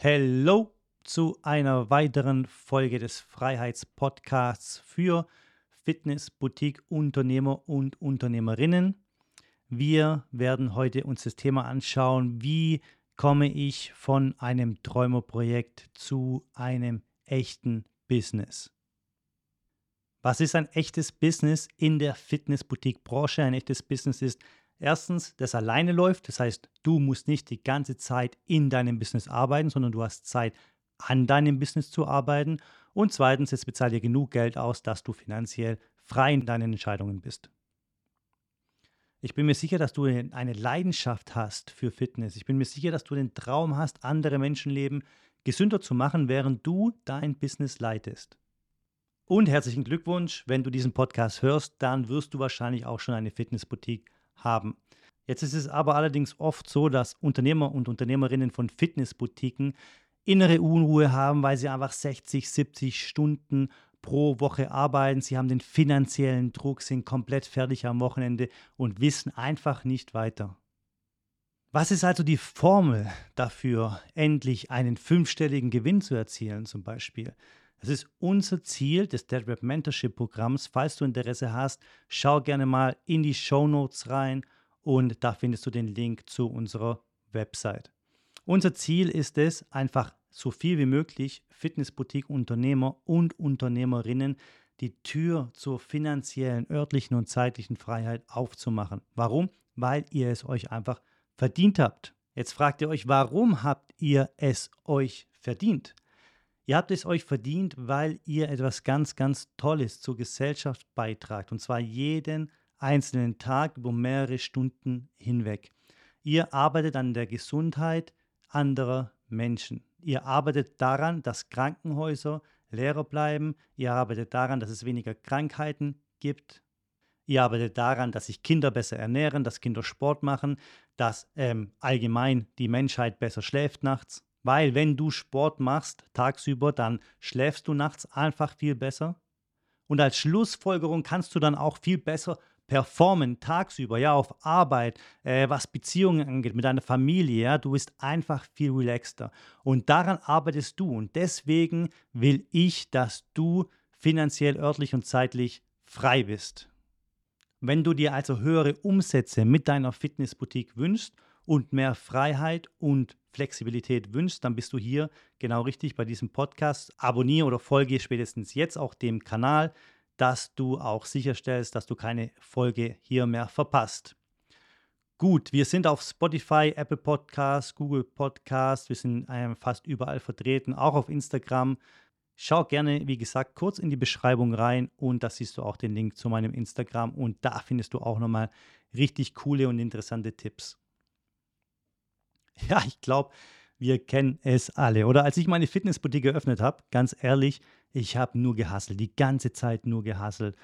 Hello zu einer weiteren Folge des Freiheitspodcasts für Fitness, Boutique, Unternehmer und Unternehmerinnen. Wir werden heute uns das Thema anschauen, wie komme ich von einem Träumerprojekt zu einem echten Business. Was ist ein echtes Business in der Fitness-Boutique-Branche? Ein echtes Business ist Erstens, das alleine läuft, das heißt, du musst nicht die ganze Zeit in deinem Business arbeiten, sondern du hast Zeit, an deinem Business zu arbeiten. Und zweitens, es bezahlt dir genug Geld aus, dass du finanziell frei in deinen Entscheidungen bist. Ich bin mir sicher, dass du eine Leidenschaft hast für Fitness. Ich bin mir sicher, dass du den Traum hast, andere Menschenleben gesünder zu machen, während du dein Business leitest. Und herzlichen Glückwunsch, wenn du diesen Podcast hörst, dann wirst du wahrscheinlich auch schon eine Fitnessboutique haben. Jetzt ist es aber allerdings oft so, dass Unternehmer und Unternehmerinnen von Fitnessboutiquen innere Unruhe haben, weil sie einfach 60, 70 Stunden pro Woche arbeiten. Sie haben den finanziellen Druck, sind komplett fertig am Wochenende und wissen einfach nicht weiter. Was ist also die Formel dafür, endlich einen fünfstelligen Gewinn zu erzielen zum Beispiel? Das ist unser Ziel des DeadRap Mentorship Programms. Falls du Interesse hast, schau gerne mal in die Show Notes rein und da findest du den Link zu unserer Website. Unser Ziel ist es, einfach so viel wie möglich Fitnessboutique-Unternehmer und Unternehmerinnen die Tür zur finanziellen, örtlichen und zeitlichen Freiheit aufzumachen. Warum? Weil ihr es euch einfach verdient habt. Jetzt fragt ihr euch, warum habt ihr es euch verdient? Ihr habt es euch verdient, weil ihr etwas ganz, ganz Tolles zur Gesellschaft beitragt. Und zwar jeden einzelnen Tag über mehrere Stunden hinweg. Ihr arbeitet an der Gesundheit anderer Menschen. Ihr arbeitet daran, dass Krankenhäuser leerer bleiben. Ihr arbeitet daran, dass es weniger Krankheiten gibt. Ihr arbeitet daran, dass sich Kinder besser ernähren, dass Kinder Sport machen, dass ähm, allgemein die Menschheit besser schläft nachts. Weil wenn du Sport machst tagsüber, dann schläfst du nachts einfach viel besser. Und als Schlussfolgerung kannst du dann auch viel besser performen tagsüber, ja, auf Arbeit, äh, was Beziehungen angeht, mit deiner Familie, ja, du bist einfach viel relaxter. Und daran arbeitest du. Und deswegen will ich, dass du finanziell, örtlich und zeitlich frei bist. Wenn du dir also höhere Umsätze mit deiner Fitnessboutique wünschst und mehr Freiheit und Flexibilität wünschst, dann bist du hier genau richtig bei diesem Podcast. Abonniere oder folge spätestens jetzt auch dem Kanal, dass du auch sicherstellst, dass du keine Folge hier mehr verpasst. Gut, wir sind auf Spotify, Apple Podcasts, Google Podcasts, wir sind ähm, fast überall vertreten, auch auf Instagram. Schau gerne, wie gesagt, kurz in die Beschreibung rein und da siehst du auch den Link zu meinem Instagram und da findest du auch nochmal richtig coole und interessante Tipps. Ja, ich glaube, wir kennen es alle. Oder als ich meine Fitnessboutique geöffnet habe, ganz ehrlich, ich habe nur gehasselt, die ganze Zeit nur gehasselt.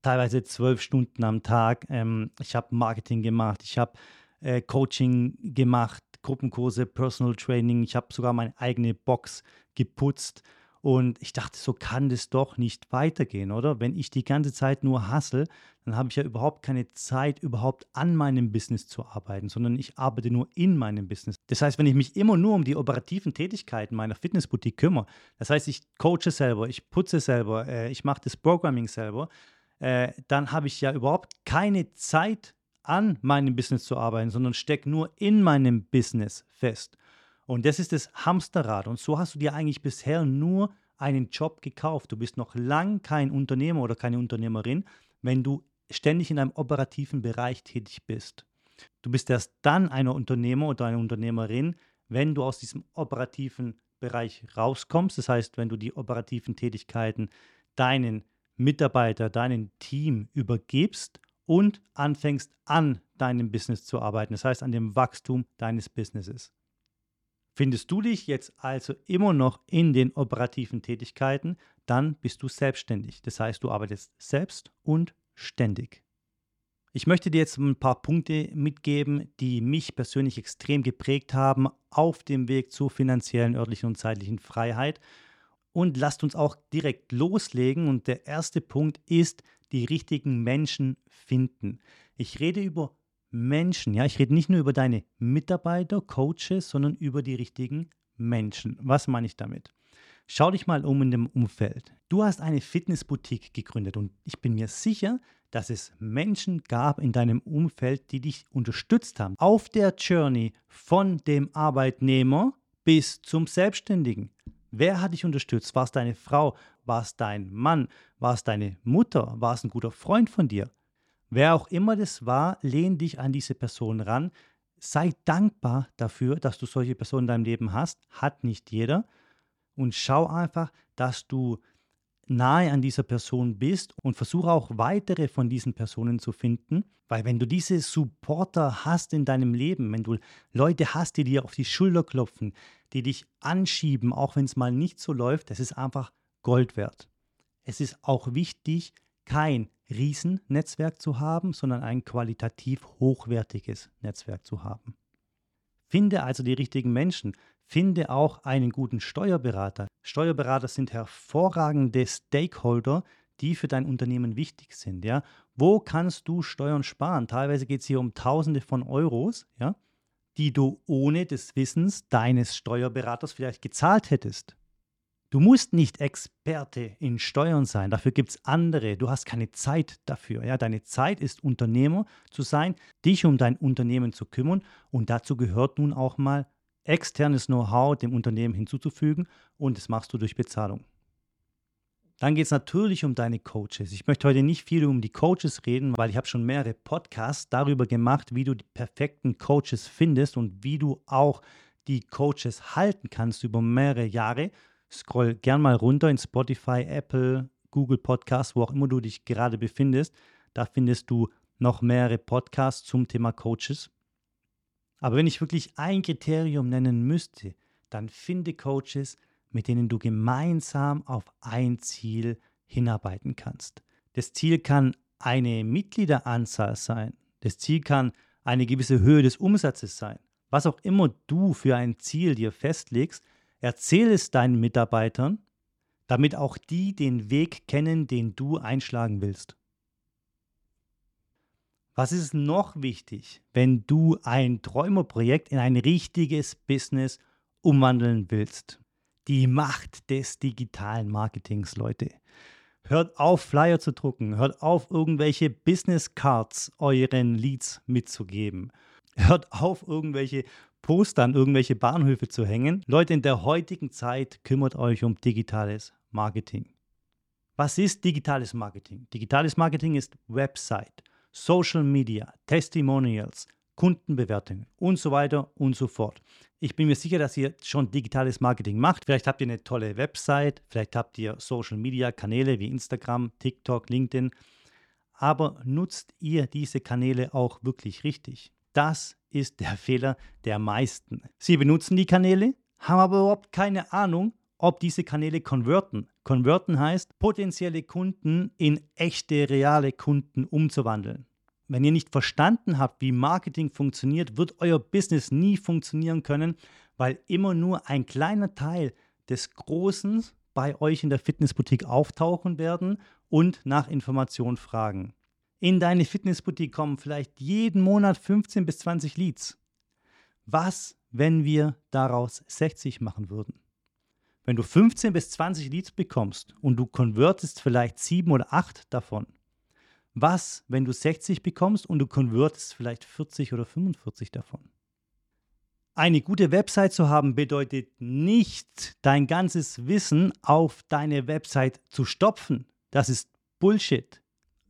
Teilweise zwölf Stunden am Tag. Ähm, ich habe Marketing gemacht, ich habe äh, Coaching gemacht, Gruppenkurse, Personal Training. Ich habe sogar meine eigene Box geputzt. Und ich dachte, so kann das doch nicht weitergehen, oder? Wenn ich die ganze Zeit nur hassel, dann habe ich ja überhaupt keine Zeit, überhaupt an meinem Business zu arbeiten, sondern ich arbeite nur in meinem Business. Das heißt, wenn ich mich immer nur um die operativen Tätigkeiten meiner Fitnessboutique kümmere, das heißt, ich coache selber, ich putze selber, äh, ich mache das Programming selber, äh, dann habe ich ja überhaupt keine Zeit, an meinem Business zu arbeiten, sondern stecke nur in meinem Business fest. Und das ist das Hamsterrad. Und so hast du dir eigentlich bisher nur einen Job gekauft. Du bist noch lang kein Unternehmer oder keine Unternehmerin, wenn du ständig in einem operativen Bereich tätig bist. Du bist erst dann ein Unternehmer oder eine Unternehmerin, wenn du aus diesem operativen Bereich rauskommst. Das heißt, wenn du die operativen Tätigkeiten deinen Mitarbeiter, deinem Team übergibst und anfängst an deinem Business zu arbeiten. Das heißt, an dem Wachstum deines Businesses. Findest du dich jetzt also immer noch in den operativen Tätigkeiten, dann bist du selbstständig. Das heißt, du arbeitest selbst und ständig. Ich möchte dir jetzt ein paar Punkte mitgeben, die mich persönlich extrem geprägt haben auf dem Weg zur finanziellen, örtlichen und zeitlichen Freiheit. Und lasst uns auch direkt loslegen. Und der erste Punkt ist, die richtigen Menschen finden. Ich rede über Menschen. Ja, ich rede nicht nur über deine Mitarbeiter, Coaches, sondern über die richtigen Menschen. Was meine ich damit? Schau dich mal um in dem Umfeld. Du hast eine Fitnessboutique gegründet und ich bin mir sicher, dass es Menschen gab in deinem Umfeld, die dich unterstützt haben auf der Journey von dem Arbeitnehmer bis zum Selbstständigen. Wer hat dich unterstützt? War es deine Frau? War es dein Mann? War es deine Mutter? War es ein guter Freund von dir? Wer auch immer das war, lehn dich an diese Person ran. Sei dankbar dafür, dass du solche Personen in deinem Leben hast. Hat nicht jeder. Und schau einfach, dass du nahe an dieser Person bist und versuche auch weitere von diesen Personen zu finden, weil wenn du diese Supporter hast in deinem Leben, wenn du Leute hast, die dir auf die Schulter klopfen, die dich anschieben, auch wenn es mal nicht so läuft, das ist einfach Gold wert. Es ist auch wichtig, kein Riesennetzwerk zu haben, sondern ein qualitativ hochwertiges Netzwerk zu haben. Finde also die richtigen Menschen. Finde auch einen guten Steuerberater. Steuerberater sind hervorragende Stakeholder, die für dein Unternehmen wichtig sind. Ja? Wo kannst du Steuern sparen? Teilweise geht es hier um Tausende von Euros, ja? die du ohne des Wissens deines Steuerberaters vielleicht gezahlt hättest. Du musst nicht Experte in Steuern sein, dafür gibt es andere. Du hast keine Zeit dafür. Ja? Deine Zeit ist Unternehmer zu sein, dich um dein Unternehmen zu kümmern und dazu gehört nun auch mal externes Know-how dem Unternehmen hinzuzufügen und das machst du durch Bezahlung. Dann geht es natürlich um deine Coaches. Ich möchte heute nicht viel um die Coaches reden, weil ich habe schon mehrere Podcasts darüber gemacht, wie du die perfekten Coaches findest und wie du auch die Coaches halten kannst über mehrere Jahre. Scroll gern mal runter in Spotify, Apple, Google Podcasts, wo auch immer du dich gerade befindest. Da findest du noch mehrere Podcasts zum Thema Coaches. Aber wenn ich wirklich ein Kriterium nennen müsste, dann finde Coaches, mit denen du gemeinsam auf ein Ziel hinarbeiten kannst. Das Ziel kann eine Mitgliederanzahl sein. Das Ziel kann eine gewisse Höhe des Umsatzes sein. Was auch immer du für ein Ziel dir festlegst, erzähle es deinen Mitarbeitern, damit auch die den Weg kennen, den du einschlagen willst. Was ist noch wichtig, wenn du ein Träumerprojekt in ein richtiges Business umwandeln willst? Die Macht des digitalen Marketings, Leute. Hört auf, Flyer zu drucken. Hört auf, irgendwelche Business Cards euren Leads mitzugeben. Hört auf, irgendwelche Poster an irgendwelche Bahnhöfe zu hängen. Leute, in der heutigen Zeit kümmert euch um digitales Marketing. Was ist digitales Marketing? Digitales Marketing ist Website. Social Media, Testimonials, Kundenbewertungen und so weiter und so fort. Ich bin mir sicher, dass ihr schon digitales Marketing macht. Vielleicht habt ihr eine tolle Website, vielleicht habt ihr Social Media Kanäle wie Instagram, TikTok, LinkedIn. Aber nutzt ihr diese Kanäle auch wirklich richtig? Das ist der Fehler der meisten. Sie benutzen die Kanäle, haben aber überhaupt keine Ahnung, ob diese Kanäle konverten. Konverten heißt, potenzielle Kunden in echte, reale Kunden umzuwandeln. Wenn ihr nicht verstanden habt, wie Marketing funktioniert, wird euer Business nie funktionieren können, weil immer nur ein kleiner Teil des Großen bei euch in der Fitnessboutique auftauchen werden und nach Informationen fragen. In deine Fitnessboutique kommen vielleicht jeden Monat 15 bis 20 Leads. Was, wenn wir daraus 60 machen würden? Wenn du 15 bis 20 Leads bekommst und du konvertest vielleicht 7 oder 8 davon, was, wenn du 60 bekommst und du konvertest vielleicht 40 oder 45 davon? Eine gute Website zu haben bedeutet nicht, dein ganzes Wissen auf deine Website zu stopfen. Das ist Bullshit.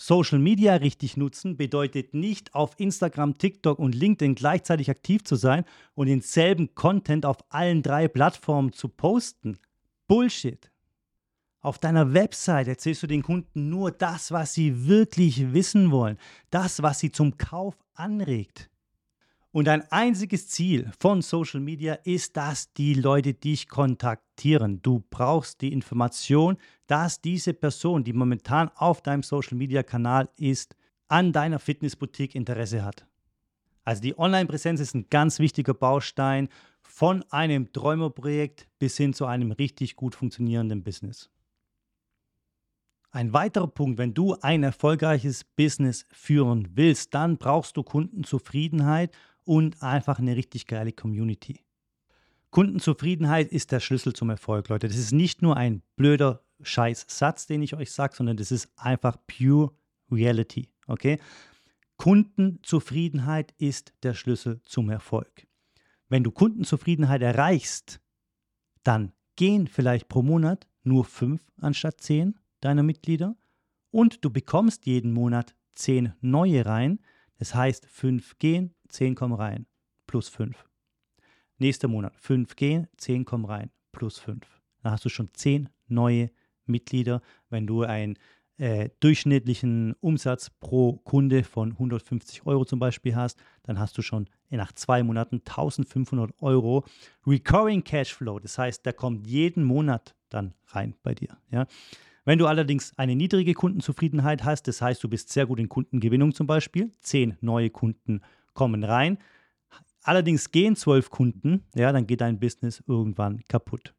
Social Media richtig nutzen bedeutet nicht auf Instagram, TikTok und LinkedIn gleichzeitig aktiv zu sein und denselben Content auf allen drei Plattformen zu posten. Bullshit. Auf deiner Website erzählst du den Kunden nur das, was sie wirklich wissen wollen, das, was sie zum Kauf anregt. Und ein einziges Ziel von Social Media ist, dass die Leute dich kontaktieren. Du brauchst die Information, dass diese Person, die momentan auf deinem Social Media Kanal ist, an deiner Fitnessboutique Interesse hat. Also die Online-Präsenz ist ein ganz wichtiger Baustein von einem Träumerprojekt bis hin zu einem richtig gut funktionierenden Business. Ein weiterer Punkt, wenn du ein erfolgreiches Business führen willst, dann brauchst du Kundenzufriedenheit und einfach eine richtig geile Community. Kundenzufriedenheit ist der Schlüssel zum Erfolg, Leute. Das ist nicht nur ein blöder Scheiß-Satz, den ich euch sage, sondern das ist einfach pure Reality. Okay? Kundenzufriedenheit ist der Schlüssel zum Erfolg. Wenn du Kundenzufriedenheit erreichst, dann gehen vielleicht pro Monat nur fünf anstatt zehn deiner Mitglieder und du bekommst jeden Monat zehn neue rein. Das heißt, fünf gehen, zehn kommen rein, plus fünf. Nächster Monat, fünf gehen, zehn kommen rein, plus fünf. Dann hast du schon zehn neue Mitglieder. Wenn du einen äh, durchschnittlichen Umsatz pro Kunde von 150 Euro zum Beispiel hast, dann hast du schon nach zwei Monaten 1500 Euro Recurring Cashflow. Das heißt, der kommt jeden Monat dann rein bei dir. Ja? Wenn du allerdings eine niedrige Kundenzufriedenheit hast, das heißt, du bist sehr gut in Kundengewinnung zum Beispiel, zehn neue Kunden kommen rein, allerdings gehen zwölf Kunden, ja, dann geht dein Business irgendwann kaputt.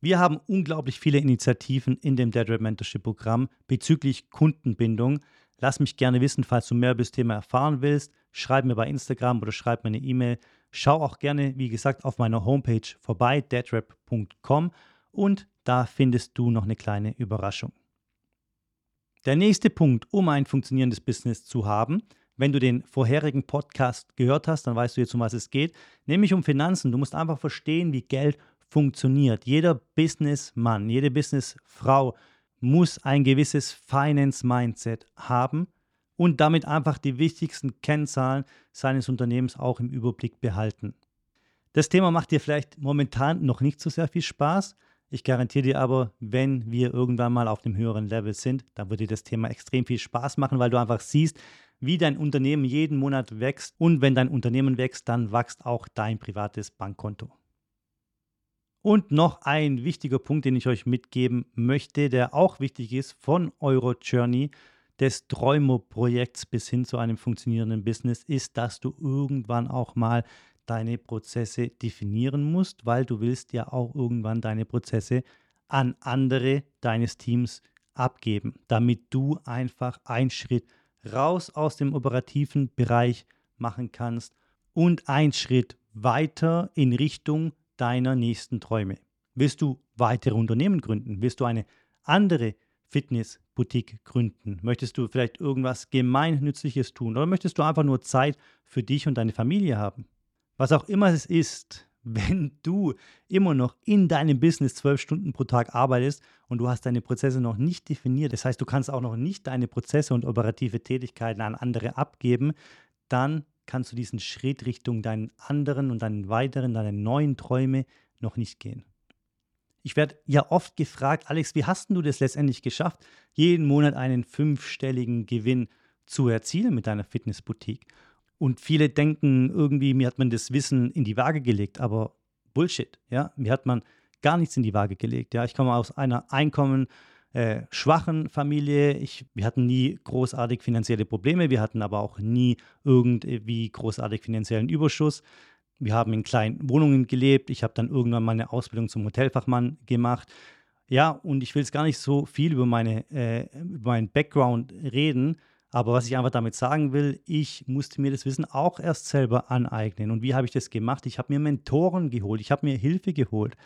Wir haben unglaublich viele Initiativen in dem Dead Red Mentorship Programm bezüglich Kundenbindung. Lass mich gerne wissen, falls du mehr über das Thema erfahren willst. Schreib mir bei Instagram oder schreib mir eine E-Mail. Schau auch gerne, wie gesagt, auf meiner Homepage vorbei, deadrap.com und da findest du noch eine kleine Überraschung. Der nächste Punkt, um ein funktionierendes Business zu haben, wenn du den vorherigen Podcast gehört hast, dann weißt du jetzt, um was es geht, nämlich um Finanzen. Du musst einfach verstehen, wie Geld funktioniert. Jeder Businessmann, jede Businessfrau muss ein gewisses Finance-Mindset haben und damit einfach die wichtigsten Kennzahlen seines Unternehmens auch im Überblick behalten. Das Thema macht dir vielleicht momentan noch nicht so sehr viel Spaß. Ich garantiere dir aber, wenn wir irgendwann mal auf dem höheren Level sind, dann wird dir das Thema extrem viel Spaß machen, weil du einfach siehst, wie dein Unternehmen jeden Monat wächst. Und wenn dein Unternehmen wächst, dann wächst auch dein privates Bankkonto. Und noch ein wichtiger Punkt, den ich euch mitgeben möchte, der auch wichtig ist von eurer Journey des Träumer-Projekts bis hin zu einem funktionierenden Business, ist, dass du irgendwann auch mal deine Prozesse definieren musst, weil du willst ja auch irgendwann deine Prozesse an andere deines Teams abgeben, damit du einfach einen Schritt raus aus dem operativen Bereich machen kannst und einen Schritt weiter in Richtung deiner nächsten Träume? Willst du weitere Unternehmen gründen? Willst du eine andere Fitnessboutique gründen? Möchtest du vielleicht irgendwas Gemeinnützliches tun? Oder möchtest du einfach nur Zeit für dich und deine Familie haben? Was auch immer es ist, wenn du immer noch in deinem Business zwölf Stunden pro Tag arbeitest und du hast deine Prozesse noch nicht definiert, das heißt, du kannst auch noch nicht deine Prozesse und operative Tätigkeiten an andere abgeben, dann kannst du diesen Schritt Richtung deinen anderen und deinen weiteren, deine neuen Träume noch nicht gehen. Ich werde ja oft gefragt, Alex, wie hast du das letztendlich geschafft, jeden Monat einen fünfstelligen Gewinn zu erzielen mit deiner Fitnessboutique? Und viele denken irgendwie, mir hat man das Wissen in die Waage gelegt, aber Bullshit, ja, mir hat man gar nichts in die Waage gelegt. Ja, ich komme aus einer Einkommen äh, schwachen Familie. Ich, wir hatten nie großartig finanzielle Probleme, wir hatten aber auch nie irgendwie großartig finanziellen Überschuss. Wir haben in kleinen Wohnungen gelebt. Ich habe dann irgendwann meine Ausbildung zum Hotelfachmann gemacht. Ja, und ich will jetzt gar nicht so viel über, meine, äh, über meinen Background reden, aber was ich einfach damit sagen will, ich musste mir das Wissen auch erst selber aneignen. Und wie habe ich das gemacht? Ich habe mir Mentoren geholt, ich habe mir Hilfe geholt.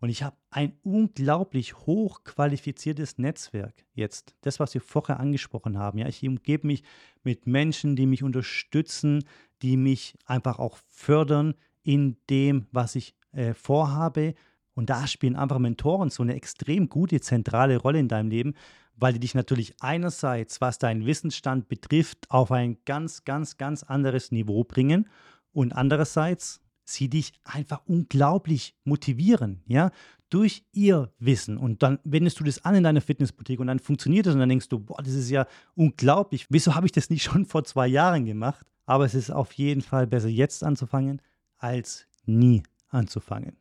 Und ich habe ein unglaublich hochqualifiziertes Netzwerk jetzt. Das, was wir vorher angesprochen haben. Ja, ich umgebe mich mit Menschen, die mich unterstützen, die mich einfach auch fördern in dem, was ich äh, vorhabe. Und da spielen einfach Mentoren so eine extrem gute zentrale Rolle in deinem Leben, weil die dich natürlich einerseits, was deinen Wissensstand betrifft, auf ein ganz, ganz, ganz anderes Niveau bringen und andererseits sie dich einfach unglaublich motivieren, ja, durch ihr Wissen. Und dann wendest du das an in deiner Fitnessboutique und dann funktioniert es und dann denkst du, boah, das ist ja unglaublich. Wieso habe ich das nicht schon vor zwei Jahren gemacht? Aber es ist auf jeden Fall besser jetzt anzufangen, als nie anzufangen.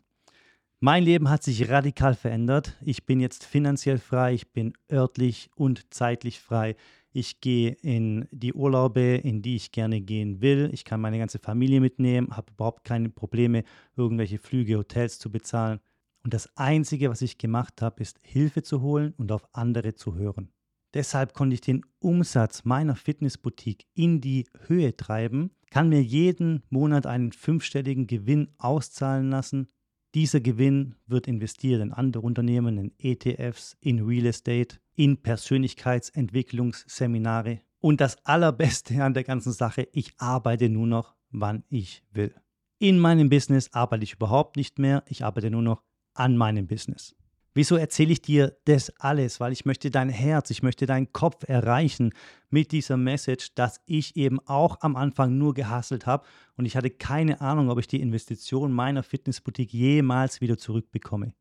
Mein Leben hat sich radikal verändert. Ich bin jetzt finanziell frei, ich bin örtlich und zeitlich frei. Ich gehe in die Urlaube, in die ich gerne gehen will. Ich kann meine ganze Familie mitnehmen, habe überhaupt keine Probleme, irgendwelche Flüge, Hotels zu bezahlen. Und das Einzige, was ich gemacht habe, ist Hilfe zu holen und auf andere zu hören. Deshalb konnte ich den Umsatz meiner Fitnessboutique in die Höhe treiben, kann mir jeden Monat einen fünfstelligen Gewinn auszahlen lassen Dieser Gewinn wird investiert in andere Unternehmen, in ETFs, in Real Estate, in Persönlichkeitsentwicklungsseminare. Und das Allerbeste an der ganzen Sache, ich arbeite nur noch, wann ich will. In meinem Business arbeite ich überhaupt nicht mehr, ich arbeite nur noch an meinem Business. Wieso erzähle ich dir das alles? Weil ich möchte dein Herz, ich möchte deinen Kopf erreichen mit dieser Message, dass ich eben auch am Anfang nur gehasselt habe und ich hatte keine Ahnung, ob ich die Investition meiner Fitnessboutique jemals wieder zurückbekomme.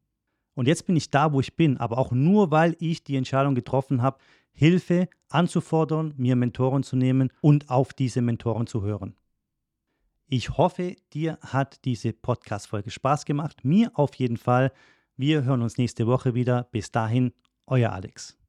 Und jetzt bin ich da, wo ich bin, aber auch nur, weil ich die Entscheidung getroffen habe, Hilfe anzufordern, mir Mentoren zu nehmen und auf diese Mentoren zu hören. Ich hoffe, dir hat diese Podcast-Folge Spaß gemacht. Mir auf jeden Fall. Wir hören uns nächste Woche wieder. Bis dahin, euer Alex.